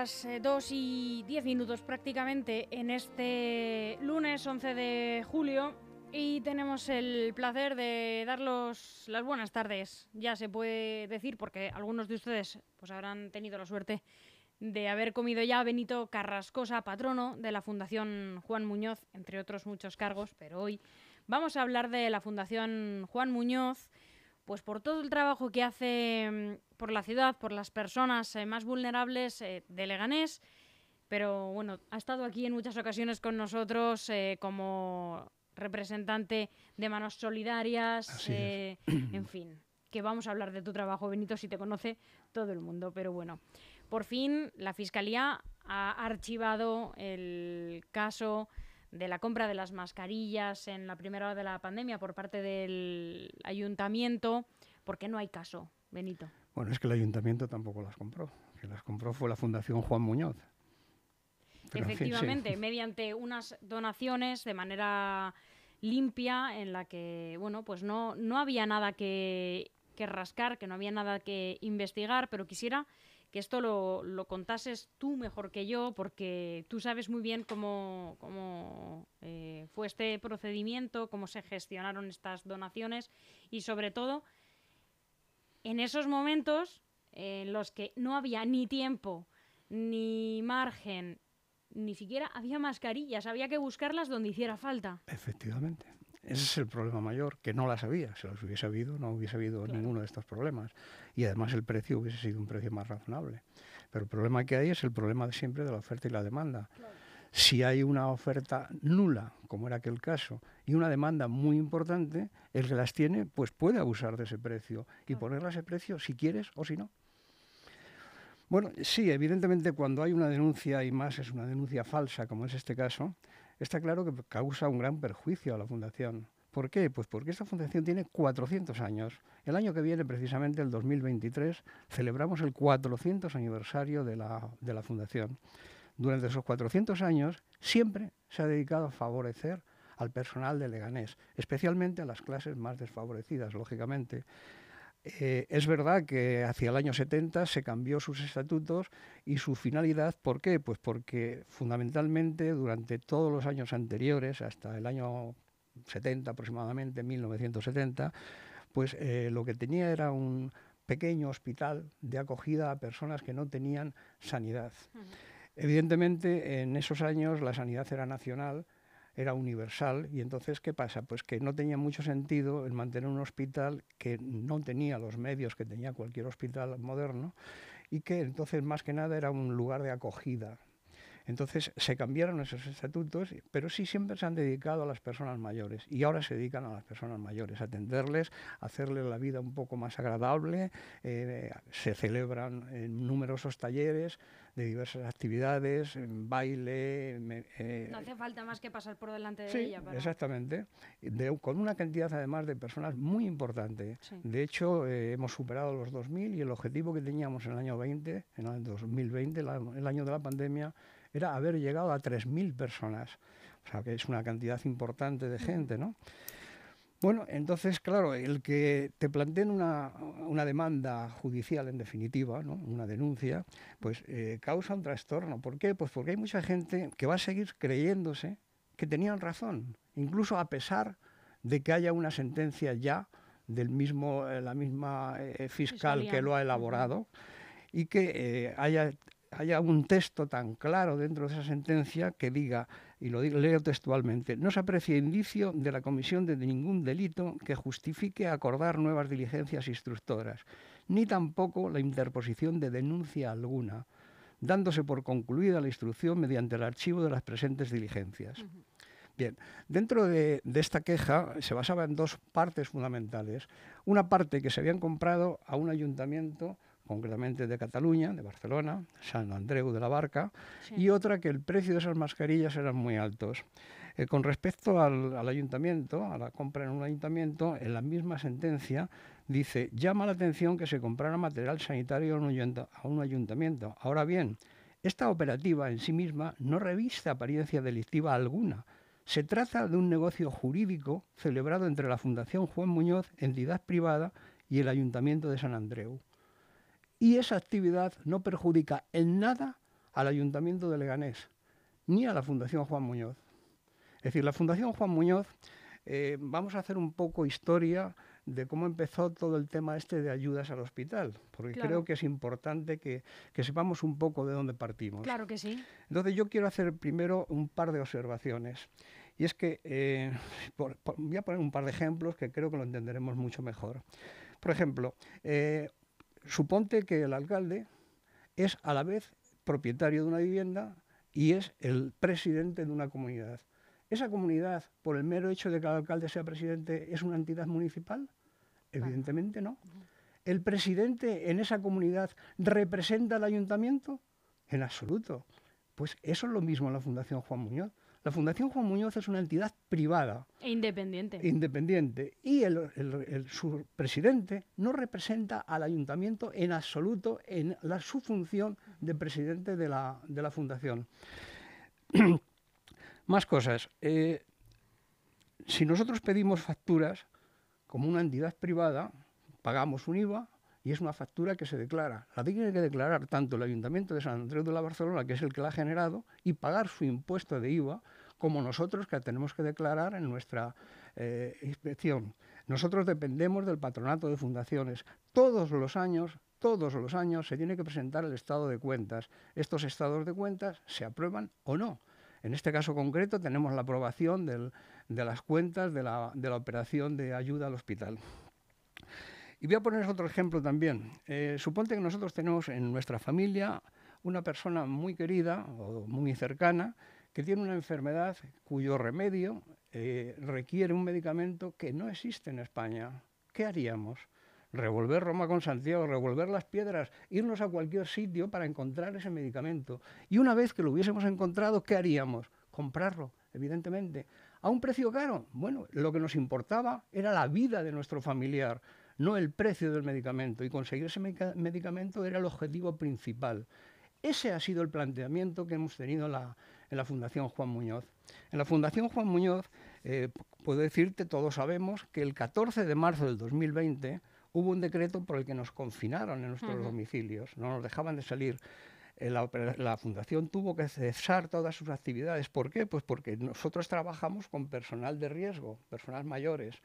las 2 y 10 minutos prácticamente en este lunes 11 de julio y tenemos el placer de daros las buenas tardes. Ya se puede decir porque algunos de ustedes pues habrán tenido la suerte de haber comido ya Benito Carrascosa, patrono de la Fundación Juan Muñoz, entre otros muchos cargos, pero hoy vamos a hablar de la Fundación Juan Muñoz pues por todo el trabajo que hace mm, por la ciudad, por las personas eh, más vulnerables eh, de Leganés. Pero bueno, ha estado aquí en muchas ocasiones con nosotros eh, como representante de Manos Solidarias, en fin, que vamos a hablar de tu trabajo, Benito, si te conoce todo el mundo. Pero bueno, por fin la Fiscalía ha archivado el caso de la compra de las mascarillas en la primera hora de la pandemia por parte del ayuntamiento, porque no hay caso, Benito. Bueno, es que el ayuntamiento tampoco las compró, que las compró fue la Fundación Juan Muñoz. Efectivamente, mediante unas donaciones de manera limpia en la que, bueno, pues no, no había nada que, que rascar, que no había nada que investigar, pero quisiera que esto lo, lo, contases tú mejor que yo, porque tú sabes muy bien cómo, cómo eh, fue este procedimiento, cómo se gestionaron estas donaciones y sobre todo en esos momentos en los que no había ni tiempo, ni margen, ni siquiera había mascarillas, había que buscarlas donde hiciera falta. Efectivamente. Ese es el problema mayor, que no las había. Si las hubiese habido, no hubiese habido ninguno de estos problemas. Y además el precio hubiese sido un precio más razonable. Pero el problema que hay es el problema de siempre de la oferta y la demanda. Si hay una oferta nula, como era aquel caso, y una demanda muy importante, el que las tiene, pues puede abusar de ese precio y ponerle ese precio si quieres o si no. Bueno, sí, evidentemente cuando hay una denuncia y más es una denuncia falsa, como es este caso, está claro que causa un gran perjuicio a la Fundación. ¿Por qué? Pues porque esta fundación tiene 400 años. El año que viene, precisamente el 2023, celebramos el 400 aniversario de la, de la fundación. Durante esos 400 años siempre se ha dedicado a favorecer al personal de Leganés, especialmente a las clases más desfavorecidas, lógicamente. Eh, es verdad que hacia el año 70 se cambió sus estatutos y su finalidad. ¿Por qué? Pues porque fundamentalmente durante todos los años anteriores, hasta el año 70 aproximadamente, 1970, pues eh, lo que tenía era un pequeño hospital de acogida a personas que no tenían sanidad. Evidentemente, en esos años la sanidad era nacional era universal y entonces ¿qué pasa? Pues que no tenía mucho sentido el mantener un hospital que no tenía los medios que tenía cualquier hospital moderno y que entonces más que nada era un lugar de acogida. Entonces se cambiaron esos estatutos, pero sí siempre se han dedicado a las personas mayores y ahora se dedican a las personas mayores, a atenderles, a hacerles la vida un poco más agradable. Eh, se celebran numerosos talleres de diversas actividades, baile. Eh, no hace falta más que pasar por delante de ella. Para... Exactamente, con una cantidad además de personas muy importante. De hecho, eh, hemos superado los 2.000 y el objetivo que teníamos en el año 20, en el 2020, el año de la pandemia, era haber llegado a 3.000 personas. O sea, que es una cantidad importante de gente, ¿no? Bueno, entonces, claro, el que te planteen una, una demanda judicial, en definitiva, ¿no? una denuncia, pues eh, causa un trastorno. ¿Por qué? Pues porque hay mucha gente que va a seguir creyéndose que tenían razón, incluso a pesar de que haya una sentencia ya del mismo, eh, la misma eh, fiscal que lo ha elaborado y que haya haya un texto tan claro dentro de esa sentencia que diga, y lo leo textualmente, no se aprecia indicio de la comisión de ningún delito que justifique acordar nuevas diligencias instructoras, ni tampoco la interposición de denuncia alguna, dándose por concluida la instrucción mediante el archivo de las presentes diligencias. Bien, dentro de, de, esta queja se basaba en dos partes fundamentales. Una parte que se habían comprado a un ayuntamiento concretamente de Cataluña, de Barcelona, San Andreu de la Barca, y otra que el precio de esas mascarillas eran muy altos. Eh, con respecto al, ayuntamiento, a la compra en un ayuntamiento, en la misma sentencia dice, llama la atención que se comprara material sanitario a un, ayuntamiento. Ahora bien, esta operativa en sí misma no reviste apariencia delictiva alguna. Se trata de un negocio jurídico celebrado entre la Fundación Juan Muñoz, entidad privada, y el Ayuntamiento de San Andreu y esa actividad no perjudica en nada al Ayuntamiento de Leganés, ni a la Fundación Juan Muñoz. Es decir, la Fundación Juan Muñoz, eh, vamos a hacer un poco historia de cómo empezó todo el tema este de ayudas al hospital, porque creo que es importante que, sepamos un poco de dónde partimos. Claro que sí. Entonces yo quiero hacer primero un par de observaciones. Y es que, eh, voy a poner un par de ejemplos que creo que lo entenderemos mucho mejor. Por ejemplo, eh, suponte que el alcalde es a la vez propietario de una vivienda y es el presidente de una comunidad. ¿Esa comunidad, por el mero hecho de que el alcalde sea presidente, es una entidad municipal? Evidentemente no. ¿El presidente en esa comunidad representa al ayuntamiento? En absoluto. Pues eso es lo mismo en la Fundación Juan Muñoz. La Fundación Juan Muñoz es una entidad privada. E independiente. Independiente. Y su presidente no representa al ayuntamiento en absoluto en la, su función de presidente de la, Fundación. Más cosas. Eh, si nosotros pedimos facturas como una entidad privada, pagamos un IVA, y es una factura que se declara. La tiene que declarar tanto el Ayuntamiento de San Andrés de la Barcelona, que es el que la ha generado, y pagar su impuesto de IVA, como nosotros que tenemos que declarar en nuestra eh, inspección. Nosotros dependemos del patronato de fundaciones. Todos los años, todos los años se tiene que presentar el estado de cuentas. Estos estados de cuentas se aprueban o no. En este caso concreto tenemos la aprobación de las cuentas de la, operación de ayuda al hospital. Y voy a poner otro ejemplo también. Eh, suponte que nosotros tenemos en nuestra familia una persona muy querida o muy cercana que tiene una enfermedad cuyo remedio eh, requiere un medicamento que no existe en España. ¿Qué haríamos? Revolver Roma con Santiago, revolver las piedras, irnos a cualquier sitio para encontrar ese medicamento. Y una vez que lo hubiésemos encontrado, ¿qué haríamos? Comprarlo, evidentemente. ¿A un precio caro? Bueno, lo que nos importaba era la vida de nuestro familiar no el precio del medicamento. Y conseguir ese medicamento era el objetivo principal. Ese ha sido el planteamiento que hemos tenido en la, Fundación Juan Muñoz. En la Fundación Juan Muñoz, eh, puedo decirte, todos sabemos que el 14 de marzo del 2020 hubo un decreto por el que nos confinaron en nuestros domicilios, no nos dejaban de salir. Eh, la, la, Fundación tuvo que cesar todas sus actividades. ¿Por qué? Pues porque nosotros trabajamos con personal de riesgo, personas mayores.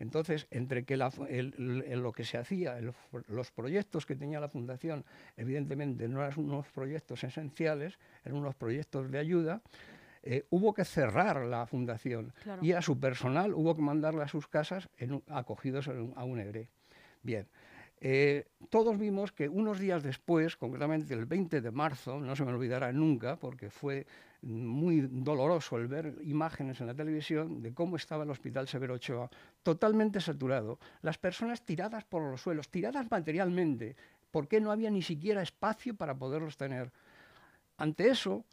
Entonces, entre que lo que se hacía, los proyectos que tenía la Fundación, evidentemente no eran unos proyectos esenciales, eran unos proyectos de ayuda, eh, hubo que cerrar la fundación y a su personal hubo que mandarle a sus casas acogidos a un ERE. Bien, eh, todos vimos que unos días después, concretamente el 20 de marzo, no se me olvidará nunca, porque fue muy doloroso el ver imágenes en la televisión de cómo estaba el Hospital Severo Ochoa, totalmente saturado, las personas tiradas por los suelos, tiradas materialmente, porque no había ni siquiera espacio para poderlos tener. Ante eso,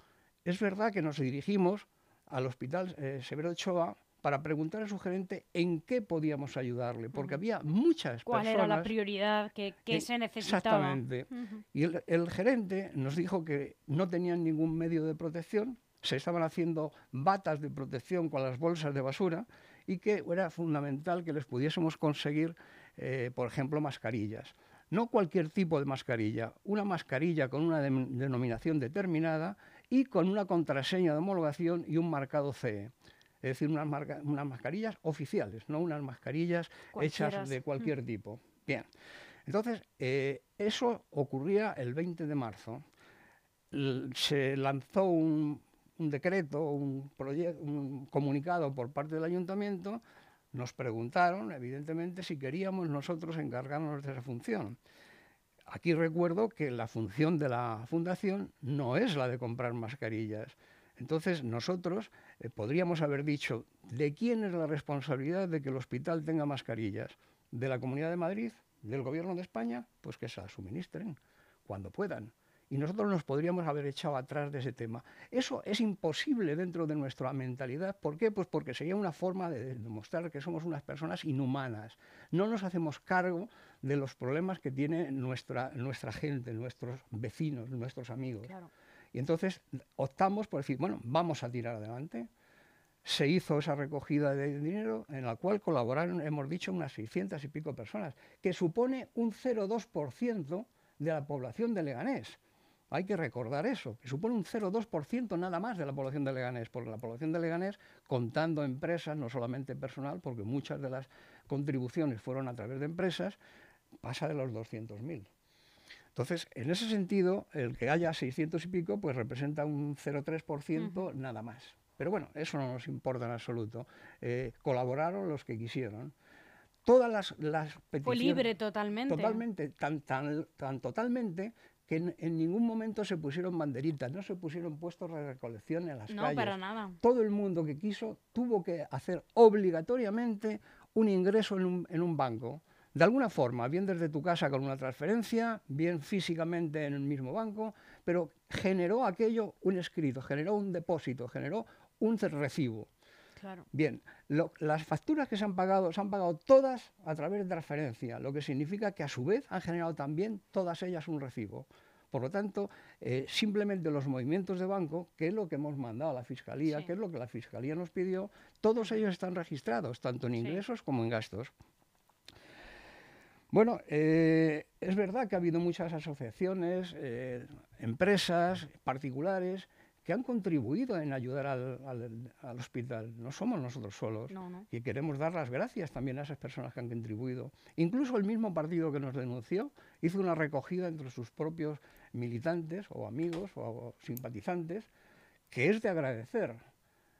es verdad que nos dirigimos al Hospital eh, Severo Ochoa para preguntar a su gerente en qué podíamos ayudarle, porque había muchas ¿Cuál personas... ¿Cuál era la prioridad que, se necesitaba? Exactamente. Y el, gerente nos dijo que no tenían ningún medio de protección, se estaban haciendo batas de protección con las bolsas de basura y que era fundamental que les pudiésemos conseguir, eh, por ejemplo, mascarillas. No cualquier tipo de mascarilla, una mascarilla con una denominación determinada y con una contraseña de homologación y un marcado CE es decir, unas, mascarillas oficiales, no unas mascarillas hechas de cualquier tipo. Bien, entonces, eh, eso ocurría el 20 de marzo. se lanzó un, decreto, un, un comunicado por parte del ayuntamiento, nos preguntaron, evidentemente, si queríamos nosotros encargarnos de esa función. Aquí recuerdo que la función de la fundación no es la de comprar mascarillas, entonces nosotros eh, podríamos haber dicho, ¿de quién es la responsabilidad de que el hospital tenga mascarillas? ¿De la Comunidad de Madrid? ¿Del Gobierno de España? Pues que se las suministren cuando puedan. Y nosotros nos podríamos haber echado atrás de ese tema. Eso es imposible dentro de nuestra mentalidad. ¿Por qué? Pues porque sería una forma de demostrar que somos unas personas inhumanas. No nos hacemos cargo de los problemas que tiene nuestra, nuestra gente, nuestros vecinos, nuestros amigos. Y entonces optamos por decir, bueno, vamos a tirar adelante. Se hizo esa recogida de dinero en la cual colaboraron, hemos dicho, unas 600 y pico personas, que supone un 0,2% de la población de Leganés. hay que recordar eso, que supone un 0,2% nada más de la población de Leganés, porque la población de Leganés, contando empresas, no solamente personal, porque muchas de las contribuciones fueron a través de empresas, pasa de los 200.000. Entonces, en ese sentido, el que haya 600 y pico, pues representa un 0,3% nada más. Pero bueno, eso no nos importa en absoluto. Eh, colaboraron los que quisieron. Todas las, las peticiones... Fue libre totalmente. Totalmente, tan, tan, tan totalmente que en, ningún momento se pusieron banderitas, no se pusieron puestos de recolección en las calles. No, para nada. Todo el mundo que quiso tuvo que hacer obligatoriamente un ingreso en un, en un banco de alguna forma, bien desde tu casa con una transferencia, bien físicamente en el mismo banco, pero generó aquello un escrito, generó un depósito, generó un recibo. Claro. Bien, las facturas que se han pagado, se han pagado todas a través de transferencia, lo que significa que a su vez han generado también todas ellas un recibo. Por lo tanto, eh, simplemente los movimientos de banco, que es lo que hemos mandado a la Fiscalía, que es lo que la Fiscalía nos pidió, todos ellos están registrados, tanto en ingresos como en gastos. Bueno, eh, es verdad que ha habido muchas asociaciones, eh, empresas, particulares, que han contribuido en ayudar al, hospital. No somos nosotros solos. Y queremos dar las gracias también a esas personas que han contribuido. Incluso el mismo partido que nos denunció hizo una recogida entre sus propios militantes o amigos o simpatizantes, que es de agradecer.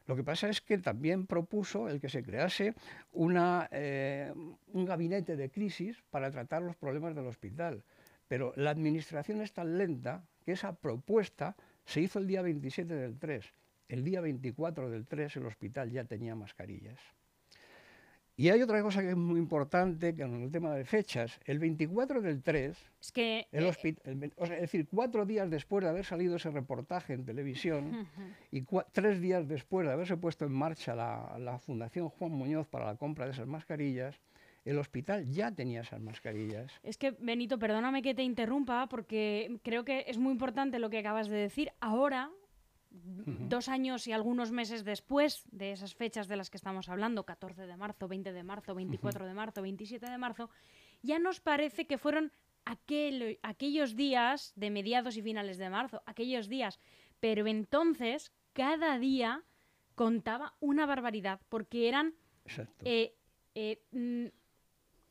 Lo que pasa es que también propuso el que se crease eh, un gabinete de crisis para tratar los problemas del hospital. Pero la administración es tan lenta que esa propuesta se hizo el día 27 del 3. El día 24 del 3 el hospital ya tenía mascarillas. Y hay otra cosa que es muy importante que en el tema de fechas. El 24 del 3, es, que, el eh, es decir, cuatro días después de haber salido ese reportaje en televisión y tres días después de haberse puesto en marcha la, la, Fundación Juan Muñoz para la compra de esas mascarillas, el hospital ya tenía esas mascarillas. Es que, Benito, perdóname que te interrumpa porque creo que es muy importante lo que acabas de decir. Ahora dos años y algunos meses después de esas fechas de las que estamos hablando, 14 de marzo, 20 de marzo, 24 de marzo, 27 de marzo, ya nos parece que fueron aquellos días de mediados y finales de marzo, aquellos días. Pero entonces, cada día contaba una barbaridad, porque eran eh, eh, mm,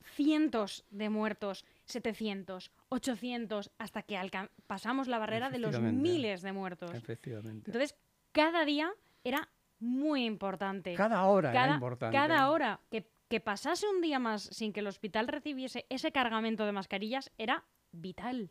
cientos de muertos 700, 800, hasta que pasamos la barrera de los miles de muertos. Efectivamente. Entonces, cada día era muy importante. Cada hora era importante. Cada hora. Que, que pasase un día más sin que el hospital recibiese ese cargamento de mascarillas era vital.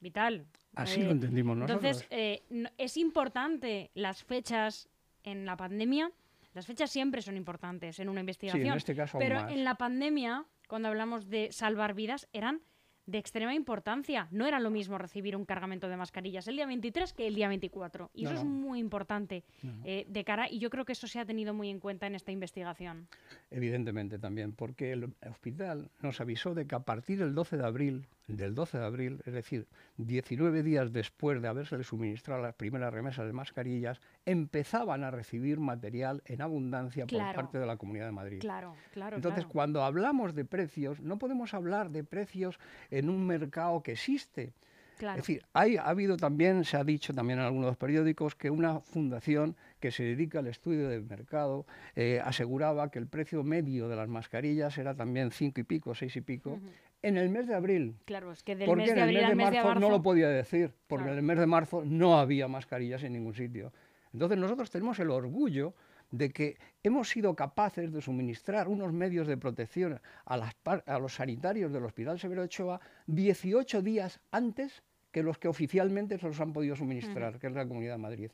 Vital. Así lo eh, entendimos nosotros. Entonces, eh, es importante las fechas en la pandemia. Las fechas siempre son importantes en una investigación. Sí, en este caso pero en la pandemia cuando hablamos de salvar vidas, eran de extrema importancia. No era lo mismo recibir un cargamento de mascarillas el día 23 que el día 24. Y eso es muy importante eh, de cara, y yo creo que eso se ha tenido muy en cuenta en esta investigación. Evidentemente también, porque el hospital nos avisó de que a partir del 12 de abril, del 12 de abril, es decir, 19 días después de haberse suministrado las primeras remesas de mascarillas, empezaban a recibir material en abundancia por parte de la Comunidad de Madrid. Claro, claro. Entonces, cuando hablamos de precios, no podemos hablar de precios en un mercado que existe. Es decir, hay, ha habido también, se ha dicho también en algunos periódicos, que una fundación que se dedica al estudio del mercado eh, aseguraba que el precio medio de las mascarillas era también cinco y pico, seis y pico, en el mes de abril. Claro, es que del porque mes de abril en el mes de marzo, no lo podía decir, porque en el mes de marzo no había mascarillas en ningún sitio. Entonces nosotros tenemos el orgullo de que hemos sido capaces de suministrar unos medios de protección a, los sanitarios del Hospital Severo Ochoa 18 días antes que los que oficialmente se los han podido suministrar, que es la Comunidad de Madrid.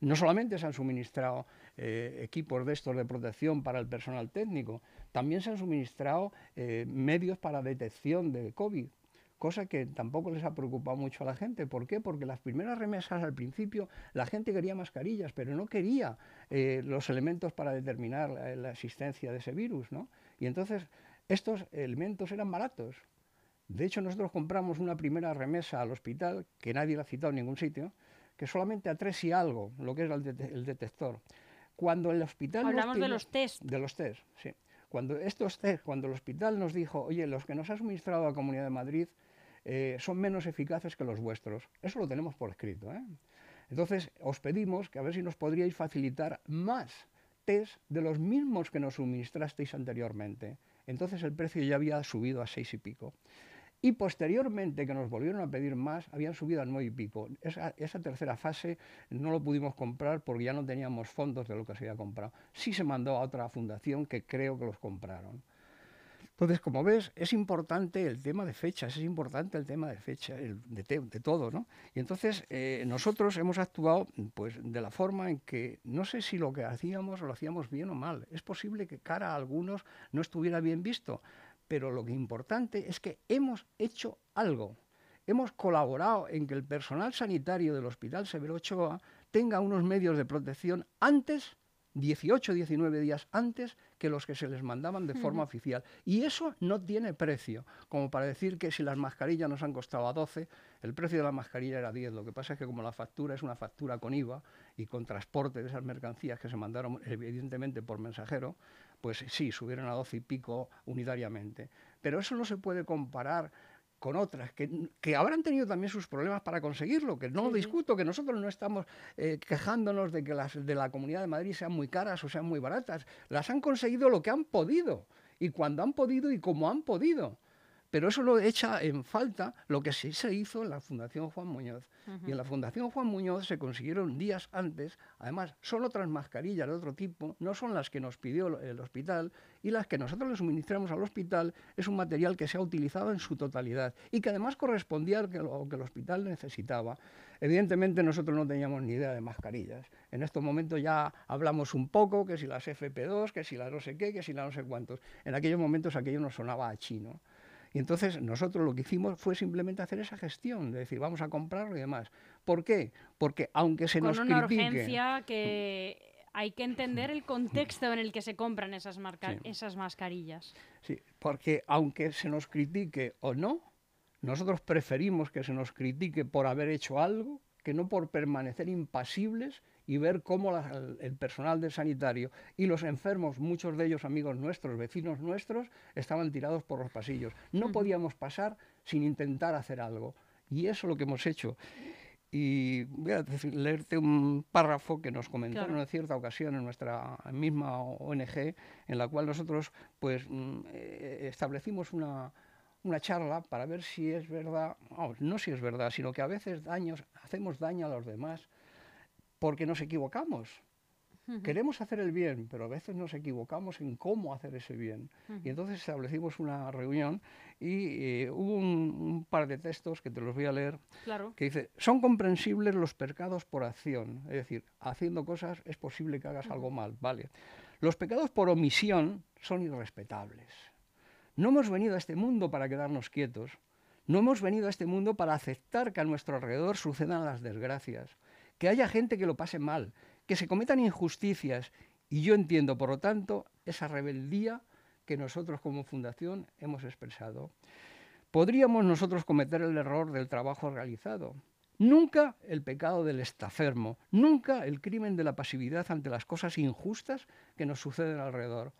No solamente se han suministrado eh, equipos de estos de protección para el personal técnico, también se han suministrado eh, medios para detección de COVID, cosa que tampoco les ha preocupado mucho a la gente. ¿Por qué? Porque las primeras remesas al principio la gente quería mascarillas, pero no quería eh, los elementos para determinar la, existencia de ese virus, ¿no? Y entonces estos elementos eran baratos. De hecho, nosotros compramos una primera remesa al hospital, que nadie la ha citado en ningún sitio, que solamente a tres y algo, lo que es el, detector. Cuando el hospital... Hablamos de los test. De los test, sí. Cuando estos test, cuando el hospital nos dijo, oye, los que nos ha suministrado la Comunidad de Madrid eh, son menos eficaces que los vuestros. Eso lo tenemos por escrito. ¿eh? Entonces, os pedimos que a ver si nos podríais facilitar más test de los mismos que nos suministrasteis anteriormente. Entonces el precio ya había subido a seis y pico. Y posteriormente, que nos volvieron a pedir más, habían subido a nueve y pico. Esa, tercera fase no lo pudimos comprar porque ya no teníamos fondos de lo que se había comprado. Sí se mandó a otra fundación que creo que los compraron. Entonces, como ves, es importante el tema de fechas, es importante el tema de fecha, de, todo, ¿no? Y entonces eh, nosotros hemos actuado pues, de la forma en que no sé si lo que hacíamos lo hacíamos bien o mal. Es posible que cara a algunos no estuviera bien visto, pero lo que importante es que hemos hecho algo. Hemos colaborado en que el personal sanitario del Hospital Severo Ochoa tenga unos medios de protección antes 18, 19 días antes que los que se les mandaban de forma oficial. Y eso no tiene precio, como para decir que si las mascarillas nos han costado a 12, el precio de la mascarilla era 10. Lo que pasa es que como la factura es una factura con IVA y con transporte de esas mercancías que se mandaron evidentemente por mensajero, pues sí, subieron a 12 y pico unitariamente. Pero eso no se puede comparar con otras, que, habrán tenido también sus problemas para conseguirlo, que no lo discuto, que nosotros no estamos eh, quejándonos de que las de la Comunidad de Madrid sean muy caras o sean muy baratas, las han conseguido lo que han podido, y cuando han podido y como han podido. Pero eso lo echa en falta lo que sí se hizo en la Fundación Juan Muñoz. Y en la Fundación Juan Muñoz se consiguieron días antes, además, son otras mascarillas de otro tipo, no son las que nos pidió el hospital, y las que nosotros le suministramos al hospital es un material que se ha utilizado en su totalidad y que además correspondía a lo que el hospital necesitaba. Evidentemente nosotros no teníamos ni idea de mascarillas. En estos momentos ya hablamos un poco, que si las FP2, que si las no sé qué, que si las no sé cuántos. En aquellos momentos aquello nos sonaba a chino. Y entonces nosotros lo que hicimos fue simplemente hacer esa gestión, de decir, vamos a comprarlo y demás. ¿Por qué? Porque aunque se nos una urgencia que hay que entender el contexto en el que se compran esas, esas mascarillas. Sí, porque aunque se nos critique o no, nosotros preferimos que se nos critique por haber hecho algo que no por permanecer impasibles y ver cómo el personal del sanitario y los enfermos, muchos de ellos amigos nuestros, vecinos nuestros, estaban tirados por los pasillos. No podíamos pasar sin intentar hacer algo. Y eso es lo que hemos hecho. Y voy a leerte un párrafo que nos comentaron en cierta ocasión en nuestra misma ONG, en la cual nosotros pues mm, eh, establecimos una, una charla para ver si es verdad, no si es verdad, sino que a veces daños, hacemos daño a los demás porque nos equivocamos. Queremos hacer el bien, pero a veces nos equivocamos en cómo hacer ese bien. Y entonces establecimos una reunión y eh, hubo un, par de textos que te los voy a leer, que dice, son comprensibles los pecados por acción, es decir, haciendo cosas es posible que hagas algo mal, ¿vale? Los pecados por omisión son irrespetables. No hemos venido a este mundo para quedarnos quietos, no hemos venido a este mundo para aceptar que a nuestro alrededor sucedan las desgracias, que haya gente que lo pase mal, que se cometan injusticias y yo entiendo, por lo tanto, esa rebeldía que nosotros como fundación hemos expresado. Podríamos nosotros cometer el error del trabajo realizado. Nunca el pecado del estafermo, nunca el crimen de la pasividad ante las cosas injustas que nos suceden alrededor.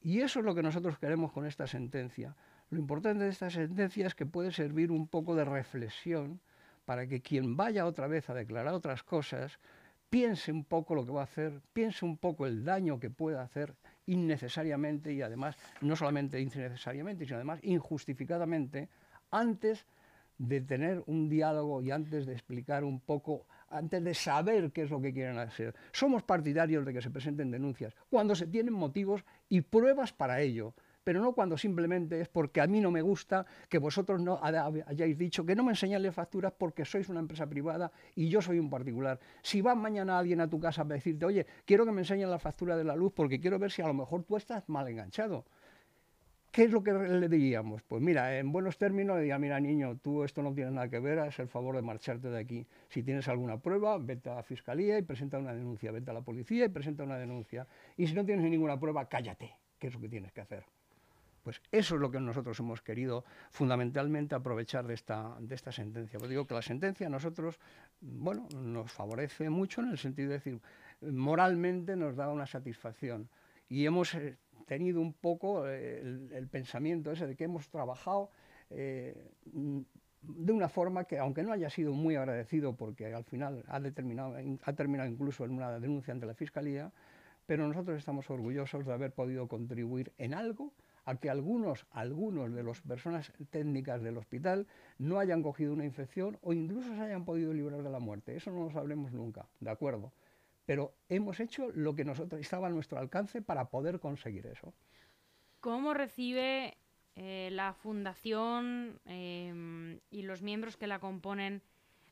Y eso es lo que nosotros queremos con esta sentencia. Lo importante de esta sentencia es que puede servir un poco de reflexión para que quien vaya otra vez a declarar otras cosas piense un poco lo que va a hacer, piense un poco el daño que puede hacer innecesariamente y además, no solamente innecesariamente, sino además injustificadamente, antes de tener un diálogo y antes de explicar un poco, antes de saber qué es lo que quieren hacer. Somos partidarios de que se presenten denuncias cuando se tienen motivos y pruebas para ello pero no cuando simplemente es porque a mí no me gusta que vosotros no hayáis dicho que no me enseñáis facturas porque sois una empresa privada y yo soy un particular. Si va mañana alguien a tu casa a decirte, oye, quiero que me enseñen la factura de la luz porque quiero ver si a lo mejor tú estás mal enganchado. ¿Qué es lo que le diríamos? Pues mira, en buenos términos le diría, mira niño, tú esto no tienes nada que ver, es el favor de marcharte de aquí. Si tienes alguna prueba, vete a la fiscalía y presenta una denuncia, vete a la policía y presenta una denuncia. Y si no tienes ninguna prueba, cállate, que es lo que tienes que hacer. Pues eso es lo que nosotros hemos querido fundamentalmente aprovechar de esta, de esta sentencia. Pues digo que la sentencia a nosotros, bueno, nos favorece mucho en el sentido de decir, moralmente nos da una satisfacción. Y hemos eh, tenido un poco eh, el, pensamiento ese de que hemos trabajado eh, de una forma que, aunque no haya sido muy agradecido, porque al final ha, determinado, ha terminado incluso en una denuncia ante la Fiscalía, pero nosotros estamos orgullosos de haber podido contribuir en algo a que algunos, algunos de las personas técnicas del hospital no hayan cogido una infección o incluso se hayan podido librar de la muerte. Eso no lo sabremos nunca, ¿de acuerdo? Pero hemos hecho lo que nosotros estaba a nuestro alcance para poder conseguir eso. ¿Cómo recibe eh, la fundación em, y los miembros que la componen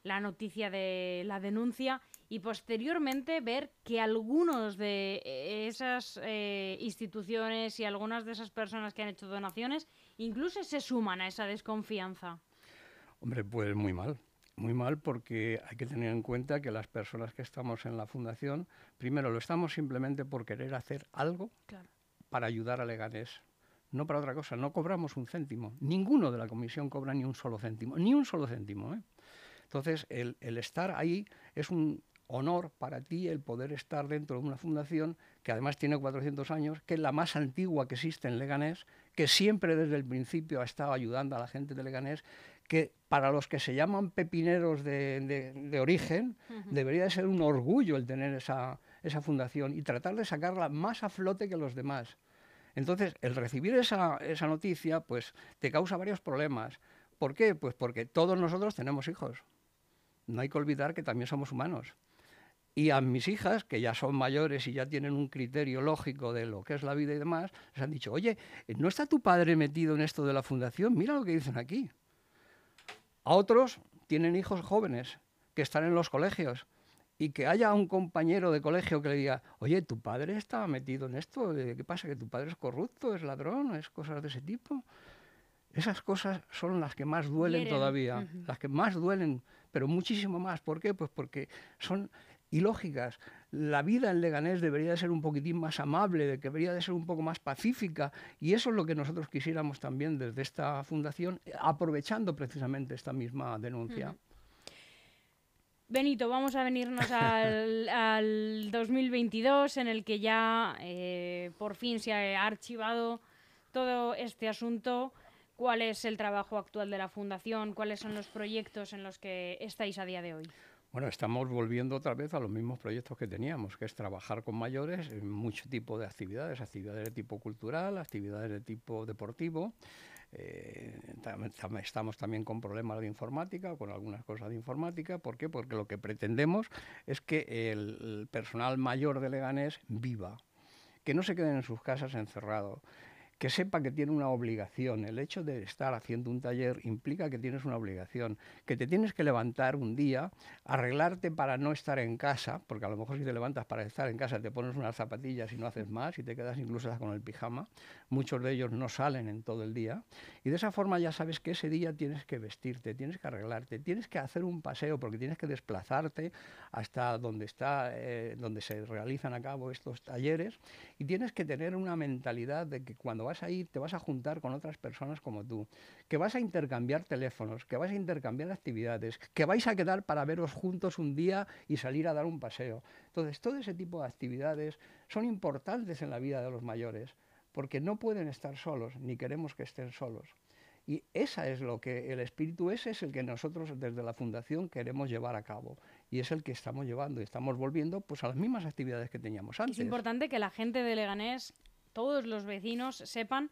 la noticia de la denuncia y posteriormente ver que algunos de esas eh, instituciones y algunas de esas personas que han hecho donaciones incluso se suman a esa desconfianza. Hombre, pues muy mal. Muy mal porque hay que tener en cuenta que las personas que estamos en la fundación, primero lo estamos simplemente por querer hacer algo para ayudar a Leganés. No para otra cosa, no cobramos un céntimo. Ninguno de la comisión cobra ni un solo céntimo, ni un solo céntimo. ¿eh? Entonces, el, el estar ahí es un, honor para ti el poder estar dentro de una fundación que además tiene 400 años, que es la más antigua que existe en Leganés, que siempre desde el principio ha estado ayudando a la gente de Leganés, que para los que se llaman pepineros de, origen, debería de ser un orgullo el tener esa, esa fundación y tratar de sacarla más a flote que los demás. Entonces, el recibir esa, esa noticia, pues te causa varios problemas. ¿Por qué? Pues porque todos nosotros tenemos hijos. No hay que olvidar que también somos humanos. Y a mis hijas, que ya son mayores y ya tienen un criterio lógico de lo que es la vida y demás, les han dicho, oye, ¿no está tu padre metido en esto de la fundación? Mira lo que dicen aquí. A otros tienen hijos jóvenes que están en los colegios y que haya un compañero de colegio que le diga, oye, tu padre está metido en esto, ¿qué pasa? ¿Que tu padre es corrupto, es ladrón, es cosas de ese tipo? Esas cosas son las que más duelen todavía, las que más duelen, pero muchísimo más. ¿Por qué? Pues porque son y lógicas. La vida en Leganés debería de ser un poquitín más amable, debería de ser un poco más pacífica y eso es lo que nosotros quisiéramos también desde esta fundación, aprovechando precisamente esta misma denuncia. Benito, vamos a venirnos al, 2022 en el que ya eh, por fin se ha archivado todo este asunto. ¿Cuál es el trabajo actual de la Fundación? ¿Cuáles son los proyectos en los que estáis a día de hoy? Bueno, estamos volviendo otra vez a los mismos proyectos que teníamos, que es trabajar con mayores en mucho tipo de actividades, actividades de tipo cultural, actividades de tipo deportivo. Eh, estamos también con problemas de informática, con algunas cosas de informática. ¿Por qué? Porque lo que pretendemos es que el personal mayor de Leganés viva, que no se queden en sus casas encerrados, que sepa que tiene una obligación. El hecho de estar haciendo un taller implica que tienes una obligación, que te tienes que levantar un día, arreglarte para no estar en casa, porque a lo mejor si te levantas para estar en casa te pones unas zapatillas y no haces más y te quedas incluso con el pijama. Muchos de ellos no salen en todo el día y de esa forma ya sabes que ese día tienes que vestirte, tienes que arreglarte, tienes que hacer un paseo porque tienes que desplazarte hasta donde está, eh, donde se realizan a cabo estos talleres y tienes que tener una mentalidad de que cuando vas a ir te vas a juntar con otras personas como tú, que vas a intercambiar teléfonos, que vas a intercambiar actividades, que vais a quedar para veros juntos un día y salir a dar un paseo. Entonces, todo ese tipo de actividades son importantes en la vida de los mayores, porque no pueden estar solos, ni queremos que estén solos. Y esa es lo que el espíritu ese es el que nosotros desde la fundación queremos llevar a cabo y es el que estamos llevando y estamos volviendo pues a las mismas actividades que teníamos antes. Es importante que la gente de Leganés todos los vecinos sepan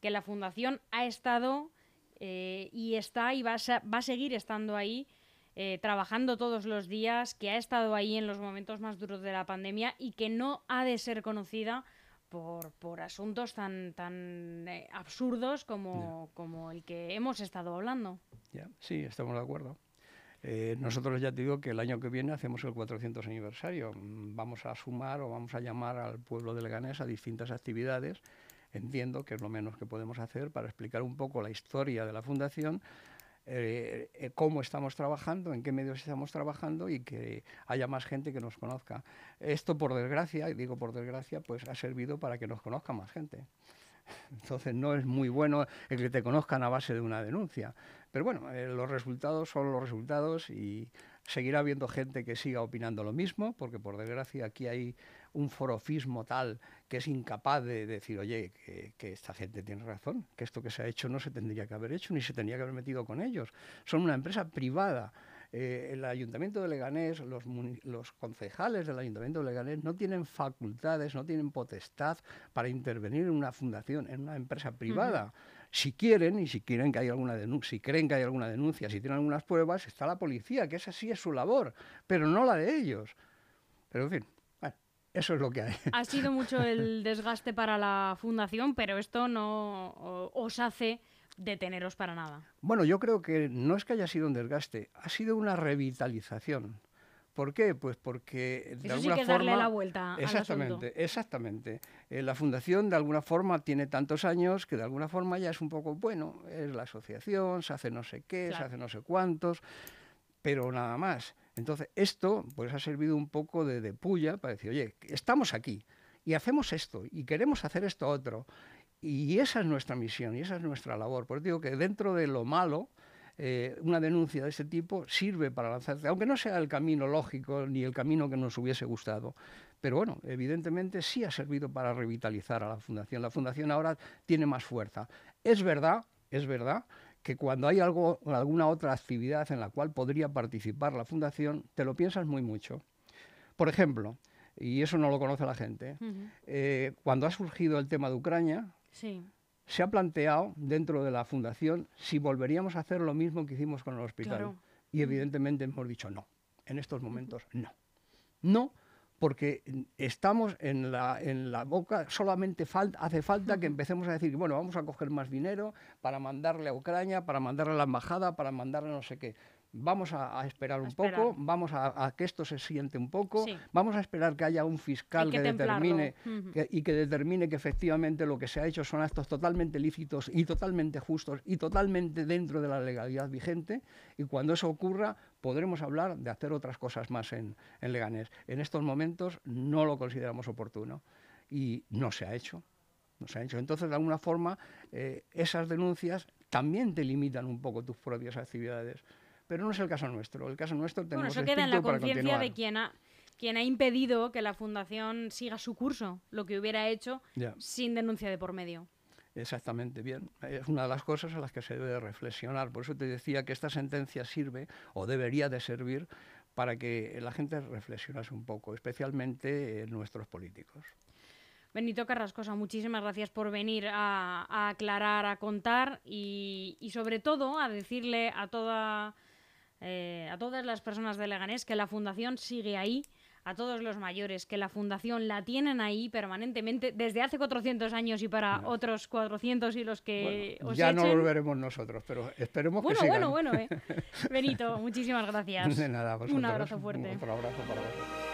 que la fundación ha estado eh, y está y va a, seguir estando ahí. Eh, trabajando todos los días, que ha estado ahí en los momentos más duros de la pandemia y que no ha de ser conocida por, por asuntos tan, tan eh, absurdos como, como, el que hemos estado hablando. Ya, sí, estamos de acuerdo. Nosotros ya te digo que el año que viene hacemos el 400 aniversario. Vamos a sumar o vamos a llamar al pueblo de Leganés a distintas actividades entiendo que es lo menos que podemos hacer para explicar un poco la historia de la Fundación, eh, eh, cómo estamos trabajando, en qué medios estamos trabajando y que haya más gente que nos conozca. Esto, por desgracia, y digo por desgracia, pues ha servido para que nos conozca más gente. Entonces no es muy bueno el que te conozcan a base de una denuncia. Pero bueno, eh, los resultados son los resultados y seguirá habiendo gente que siga opinando lo mismo, porque por desgracia aquí hay un forofismo tal que es incapaz de decir, oye, que, esta gente tiene razón, que esto que se ha hecho no se tendría que haber hecho, ni se tendría que haber metido con ellos. Son una empresa privada. Eh, el Ayuntamiento de Leganés, los, los, concejales del Ayuntamiento de Leganés no tienen facultades, no tienen potestad para intervenir en una fundación, en una empresa privada. Si quieren, y si quieren que haya alguna denuncia, si creen que hay alguna denuncia, si tienen algunas pruebas, está la policía, que esa sí es su labor, pero no la de ellos. Pero en fin, eso es lo que hay. Ha sido mucho el desgaste para la fundación, pero esto no os hace deteneros para nada. Bueno, yo creo que no es que haya sido un desgaste, ha sido una revitalización. ¿Por qué? Pues porque de alguna sí que forma darle la vuelta exactamente, exactamente. Eh, la fundación de alguna forma tiene tantos años que de alguna forma ya es un poco bueno, es la asociación, se hace no sé qué, se hace no sé cuántos, pero nada más. Entonces esto pues ha servido un poco de, de puya para decir, oye, estamos aquí y hacemos esto y queremos hacer esto otro y esa es nuestra misión y esa es nuestra labor. Por eso digo que dentro de lo malo eh, una denuncia de ese tipo sirve para lanzarse, aunque no sea el camino lógico ni el camino que nos hubiese gustado. Pero bueno, evidentemente sí ha servido para revitalizar a la Fundación. La Fundación ahora tiene más fuerza. Es verdad, es verdad que cuando hay algo, alguna otra actividad en la cual podría participar la Fundación, te lo piensas muy mucho. Por ejemplo, y eso no lo conoce la gente, eh, cuando ha surgido el tema de Ucrania, sí se ha planteado dentro de la fundación si volveríamos a hacer lo mismo que hicimos con el hospital. Y evidentemente hemos dicho no. En estos momentos no. No, porque estamos en la, en la boca, solamente hace falta que empecemos a decir, bueno, vamos a coger más dinero para mandarle a Ucrania, para mandarle a la embajada, para mandarle no sé qué vamos a, esperar un poco, vamos a, que esto se siente un poco, vamos a esperar que haya un fiscal que, determine y que determine que efectivamente lo que se ha hecho son actos totalmente lícitos y totalmente justos y totalmente dentro de la legalidad vigente y cuando eso ocurra podremos hablar de hacer otras cosas más en, Leganés. En estos momentos no lo consideramos oportuno y no se ha hecho. No se ha hecho. Entonces, de alguna forma, eh, esas denuncias también te limitan un poco tus propias actividades. Pero no es el caso nuestro. El caso nuestro tenemos bueno, eso queda en la conciencia de quien ha, quien ha impedido que la fundación siga su curso, lo que hubiera hecho sin denuncia de por medio. Exactamente, bien. Es una de las cosas a las que se debe reflexionar. Por eso te decía que esta sentencia sirve o debería de servir para que la gente reflexionase un poco, especialmente nuestros políticos. Benito Carrascosa, muchísimas gracias por venir a, aclarar, a contar y, y, sobre todo a decirle a toda eh, a todas las personas de Leganés que la fundación sigue ahí, a todos los mayores que la fundación la tienen ahí permanentemente desde hace 400 años y para otros 400 y los que ya no volveremos nosotros, pero esperemos que sigan. Bueno, bueno, bueno. Eh. Benito, muchísimas gracias. De nada, Un abrazo fuerte. Un abrazo para vosotros.